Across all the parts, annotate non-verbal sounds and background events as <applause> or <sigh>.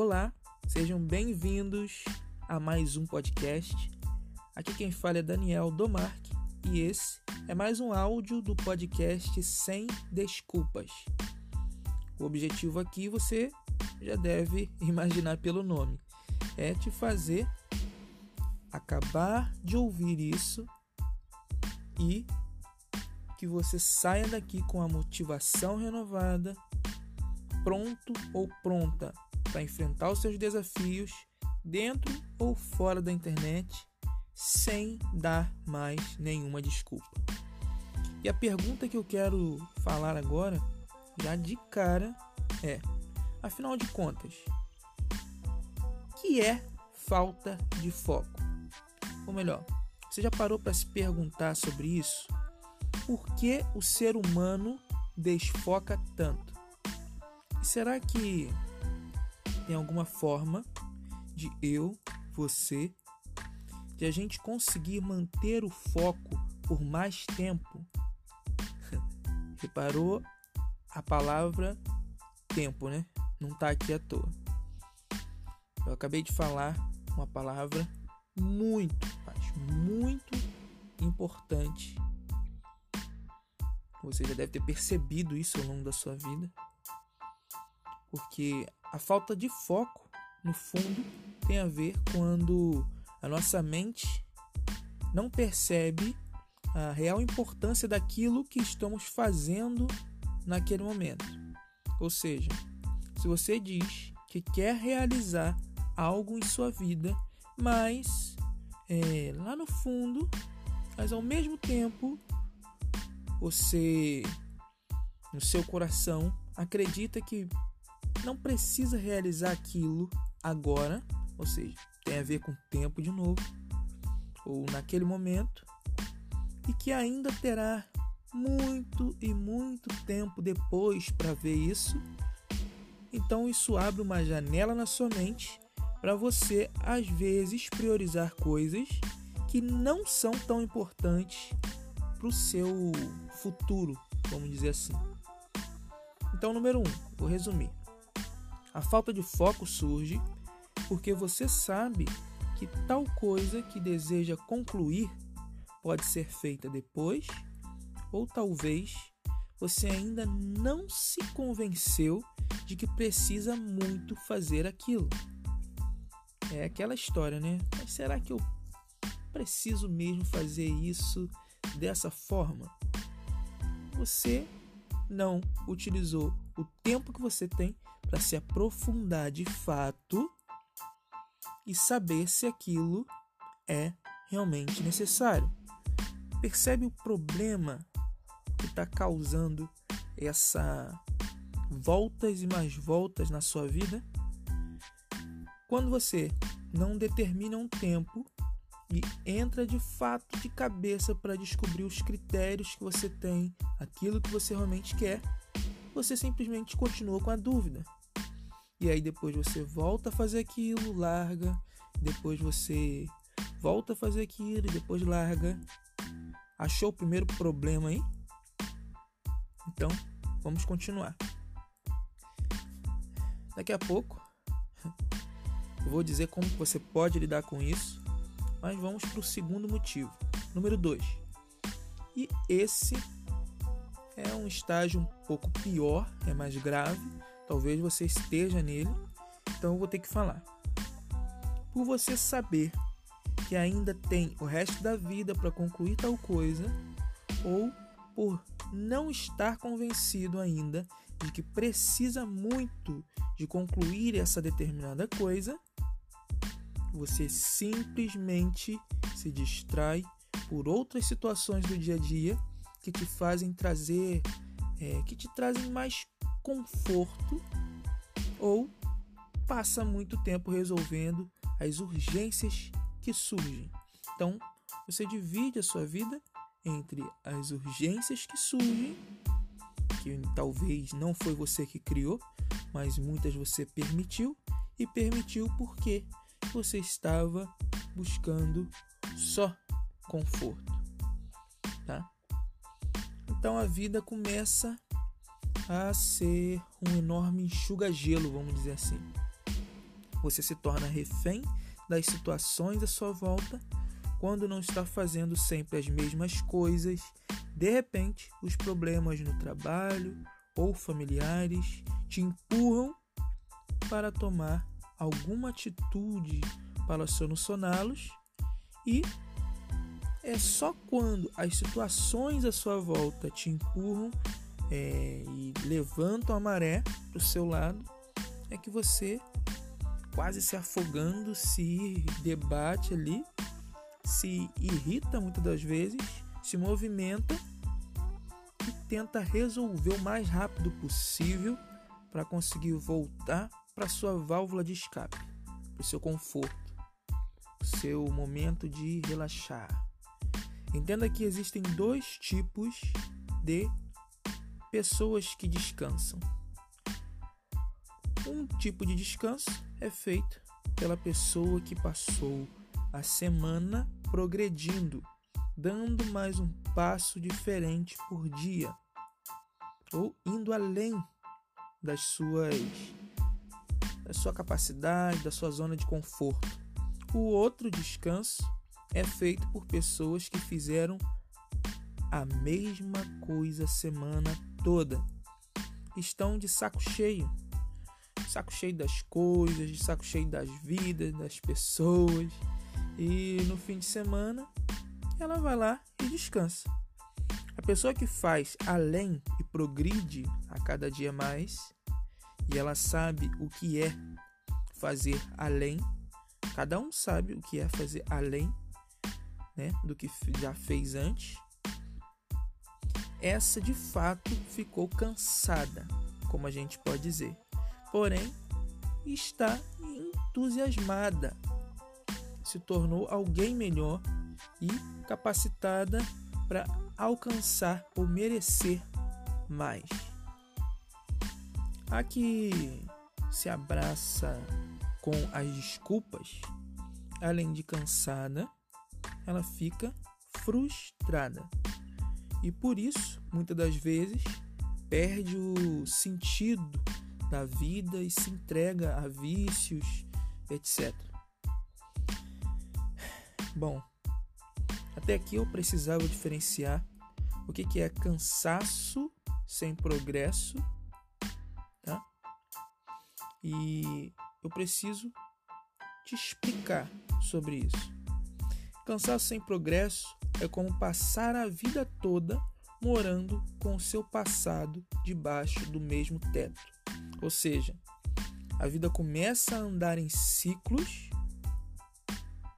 Olá, sejam bem-vindos a mais um podcast. Aqui quem fala é Daniel Domarque e esse é mais um áudio do podcast Sem Desculpas. O objetivo aqui você já deve <laughs> imaginar pelo nome: é te fazer acabar de ouvir isso e que você saia daqui com a motivação renovada, pronto ou pronta para enfrentar os seus desafios dentro ou fora da internet, sem dar mais nenhuma desculpa. E a pergunta que eu quero falar agora, já de cara, é: afinal de contas, que é falta de foco? Ou melhor, você já parou para se perguntar sobre isso? Por que o ser humano desfoca tanto? E será que tem alguma forma de eu, você, de a gente conseguir manter o foco por mais tempo? <laughs> Reparou a palavra tempo, né? Não está aqui à toa. Eu acabei de falar uma palavra muito, muito importante. Você já deve ter percebido isso ao longo da sua vida. Porque a falta de foco, no fundo, tem a ver quando a nossa mente não percebe a real importância daquilo que estamos fazendo naquele momento. Ou seja, se você diz que quer realizar algo em sua vida, mas é, lá no fundo, mas ao mesmo tempo, você no seu coração acredita que não precisa realizar aquilo agora, ou seja, tem a ver com tempo de novo, ou naquele momento, e que ainda terá muito e muito tempo depois para ver isso. Então isso abre uma janela na sua mente para você às vezes priorizar coisas que não são tão importantes para o seu futuro, vamos dizer assim. Então, número um, vou resumir. A falta de foco surge porque você sabe que tal coisa que deseja concluir pode ser feita depois, ou talvez você ainda não se convenceu de que precisa muito fazer aquilo. É aquela história, né? Mas será que eu preciso mesmo fazer isso dessa forma? Você não utilizou o tempo que você tem para se aprofundar de fato e saber se aquilo é realmente necessário. Percebe o problema que está causando essa voltas e mais voltas na sua vida? Quando você não determina um tempo e entra de fato de cabeça para descobrir os critérios que você tem, aquilo que você realmente quer, você simplesmente continua com a dúvida. E aí depois você volta a fazer aquilo, larga, depois você volta a fazer aquilo e depois larga. Achou o primeiro problema aí? Então, vamos continuar. Daqui a pouco eu vou dizer como você pode lidar com isso, mas vamos para o segundo motivo. Número 2. E esse é um estágio um pouco pior, é mais grave. Talvez você esteja nele, então eu vou ter que falar. Por você saber que ainda tem o resto da vida para concluir tal coisa, ou por não estar convencido ainda de que precisa muito de concluir essa determinada coisa, você simplesmente se distrai por outras situações do dia a dia que te fazem trazer, é, que te trazem mais conforto ou passa muito tempo resolvendo as urgências que surgem. Então, você divide a sua vida entre as urgências que surgem, que talvez não foi você que criou, mas muitas você permitiu, e permitiu porque você estava buscando só conforto, tá? Então a vida começa a ser um enorme enxuga-gelo, vamos dizer assim. Você se torna refém das situações à sua volta quando não está fazendo sempre as mesmas coisas. De repente, os problemas no trabalho ou familiares te empurram para tomar alguma atitude para solucioná-los e é só quando as situações à sua volta te empurram é, e levantam a maré para o seu lado é que você quase se afogando se debate ali se irrita muitas das vezes se movimenta e tenta resolver o mais rápido possível para conseguir voltar para sua válvula de escape, para o seu conforto, o seu momento de relaxar. Entenda que existem dois tipos de pessoas que descansam. Um tipo de descanso é feito pela pessoa que passou a semana progredindo, dando mais um passo diferente por dia, ou indo além das suas da sua capacidade, da sua zona de conforto. O outro descanso é feito por pessoas que fizeram a mesma coisa semana toda. Estão de saco cheio. Saco cheio das coisas, de saco cheio das vidas, das pessoas. E no fim de semana ela vai lá e descansa. A pessoa que faz além e progride a cada dia mais, e ela sabe o que é fazer além. Cada um sabe o que é fazer além né, do que já fez antes. Essa de fato ficou cansada, como a gente pode dizer. Porém, está entusiasmada. Se tornou alguém melhor e capacitada para alcançar ou merecer mais. A que se abraça com as desculpas, além de cansada, ela fica frustrada. E por isso, muitas das vezes, perde o sentido da vida e se entrega a vícios, etc. Bom, até aqui eu precisava diferenciar o que é cansaço sem progresso e eu preciso te explicar sobre isso. Cansaço sem progresso é como passar a vida toda morando com o seu passado debaixo do mesmo teto. Ou seja, a vida começa a andar em ciclos,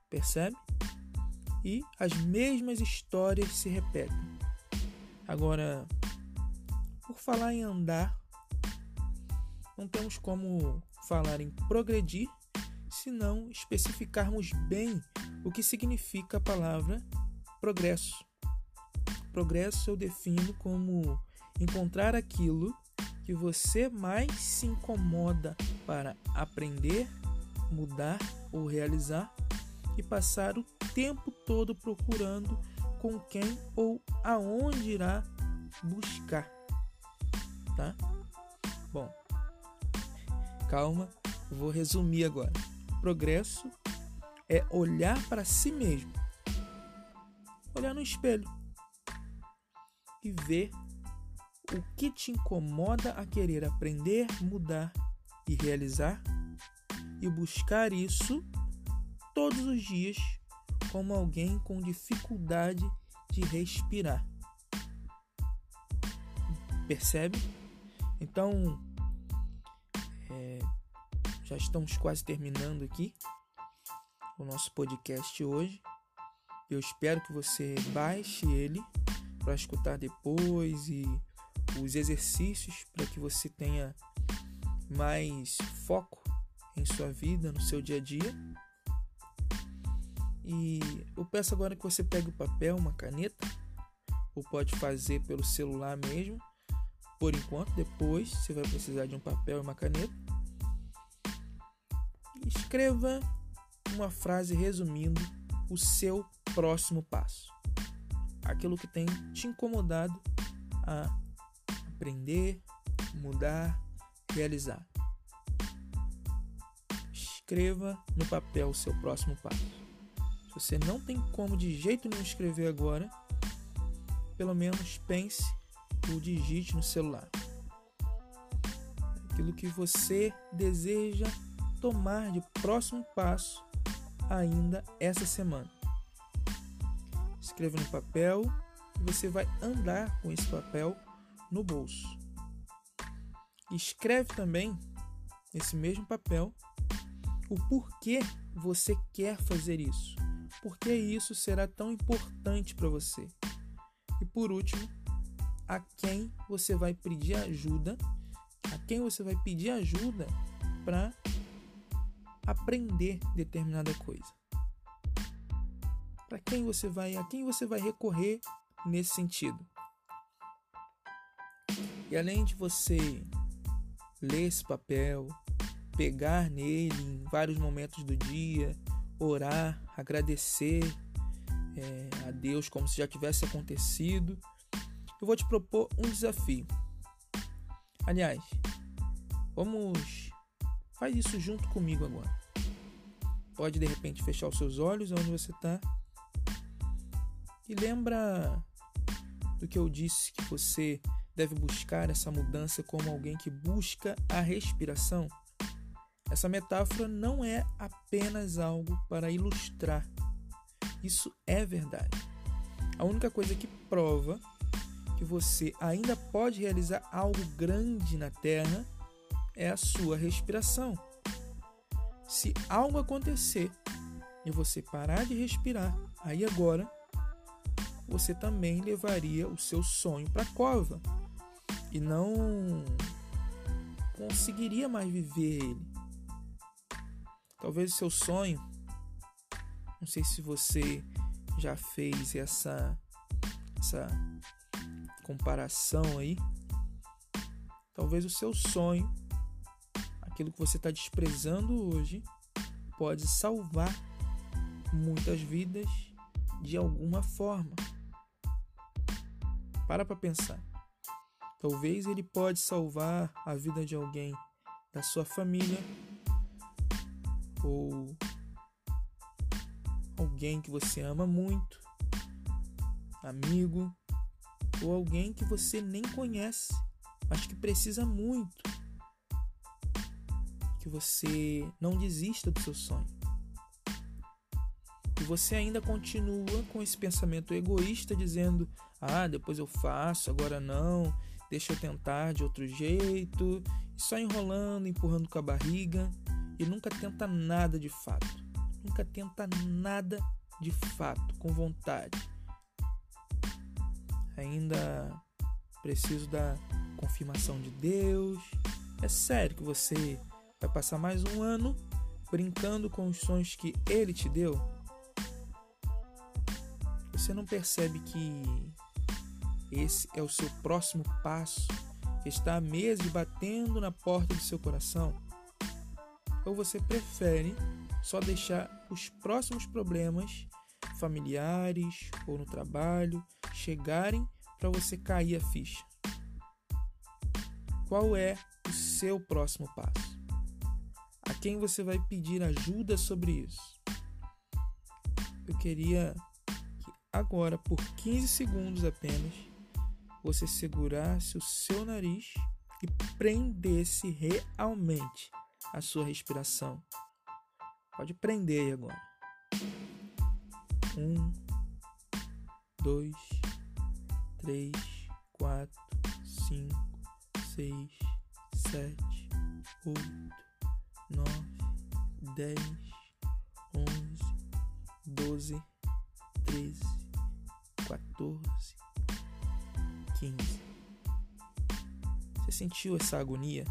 percebe? E as mesmas histórias se repetem. Agora, por falar em andar, não temos como falar em progredir se não especificarmos bem o que significa a palavra progresso. Progresso eu defino como encontrar aquilo que você mais se incomoda para aprender, mudar ou realizar e passar o tempo todo procurando com quem ou aonde irá buscar, tá? Bom, calma, vou resumir agora. Progresso é olhar para si mesmo, olhar no espelho e ver o que te incomoda a querer aprender, mudar e realizar e buscar isso todos os dias como alguém com dificuldade de respirar. Percebe? Então, já estamos quase terminando aqui o nosso podcast hoje. Eu espero que você baixe ele para escutar depois e os exercícios para que você tenha mais foco em sua vida, no seu dia a dia. E eu peço agora que você pegue o papel, uma caneta, ou pode fazer pelo celular mesmo. Por enquanto, depois você vai precisar de um papel e uma caneta Escreva uma frase resumindo o seu próximo passo. Aquilo que tem te incomodado a aprender, mudar, realizar. escreva no papel o seu próximo passo. Se você não tem como de jeito nenhum escrever agora, pelo menos pense ou digite no celular. Aquilo que você deseja tomar de próximo passo ainda essa semana. Escreva no papel e você vai andar com esse papel no bolso. Escreve também nesse mesmo papel o porquê você quer fazer isso. Por que isso será tão importante para você? E por último, a quem você vai pedir ajuda, a quem você vai pedir ajuda para aprender determinada coisa. Para quem você vai, a quem você vai recorrer nesse sentido. E além de você ler esse papel, pegar nele em vários momentos do dia, orar, agradecer é, a Deus como se já tivesse acontecido. Eu vou te propor um desafio. Aliás, vamos. Faz isso junto comigo agora. Pode de repente fechar os seus olhos onde você está. E lembra do que eu disse que você deve buscar essa mudança como alguém que busca a respiração? Essa metáfora não é apenas algo para ilustrar. Isso é verdade. A única coisa que prova que você ainda pode realizar algo grande na Terra é a sua respiração. Se algo acontecer e você parar de respirar, aí agora você também levaria o seu sonho para a cova e não conseguiria mais viver ele. Talvez o seu sonho, não sei se você já fez essa essa comparação aí. Talvez o seu sonho, aquilo que você está desprezando hoje, pode salvar muitas vidas de alguma forma. Para para pensar. Talvez ele pode salvar a vida de alguém da sua família ou alguém que você ama muito, amigo, ou alguém que você nem conhece, mas que precisa muito. Que você não desista do seu sonho. Você ainda continua com esse pensamento egoísta dizendo: "Ah, depois eu faço, agora não, deixa eu tentar de outro jeito", só enrolando, empurrando com a barriga e nunca tenta nada de fato. Nunca tenta nada de fato, com vontade. Ainda preciso da confirmação de Deus. É sério que você vai passar mais um ano brincando com os sonhos que Ele te deu? Você não percebe que esse é o seu próximo passo? Está meses batendo na porta do seu coração? ou você prefere só deixar os próximos problemas familiares ou no trabalho chegarem para você cair a ficha? Qual é o seu próximo passo? A quem você vai pedir ajuda sobre isso? Eu queria que agora, por 15 segundos apenas, você segurasse o seu nariz e prendesse realmente a sua respiração. Pode prender aí agora. Um, dois, três, quatro, cinco, seis, sete, oito, nove, dez, onze, doze, treze, 15. Você sentiu essa agonia?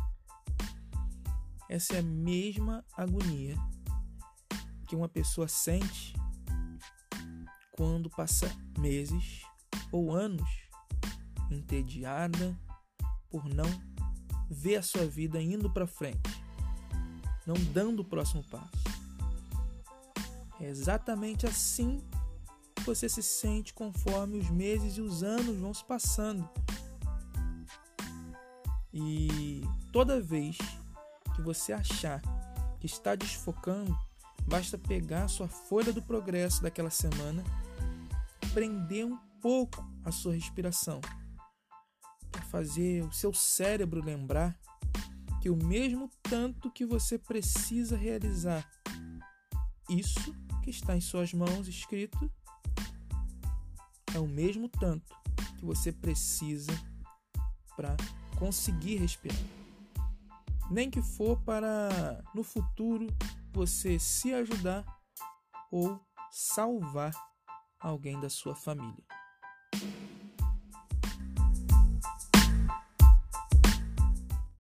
Essa é a mesma agonia que uma pessoa sente quando passa meses ou anos entediada por não ver a sua vida indo para frente, não dando o próximo passo. É exatamente assim você se sente conforme os meses e os anos vão se passando. E toda vez que você achar que está desfocando, basta pegar sua folha do progresso daquela semana, prender um pouco a sua respiração, para fazer o seu cérebro lembrar que o mesmo tanto que você precisa realizar isso que está em suas mãos escrito é o mesmo tanto que você precisa para conseguir respirar. Nem que for para no futuro você se ajudar ou salvar alguém da sua família.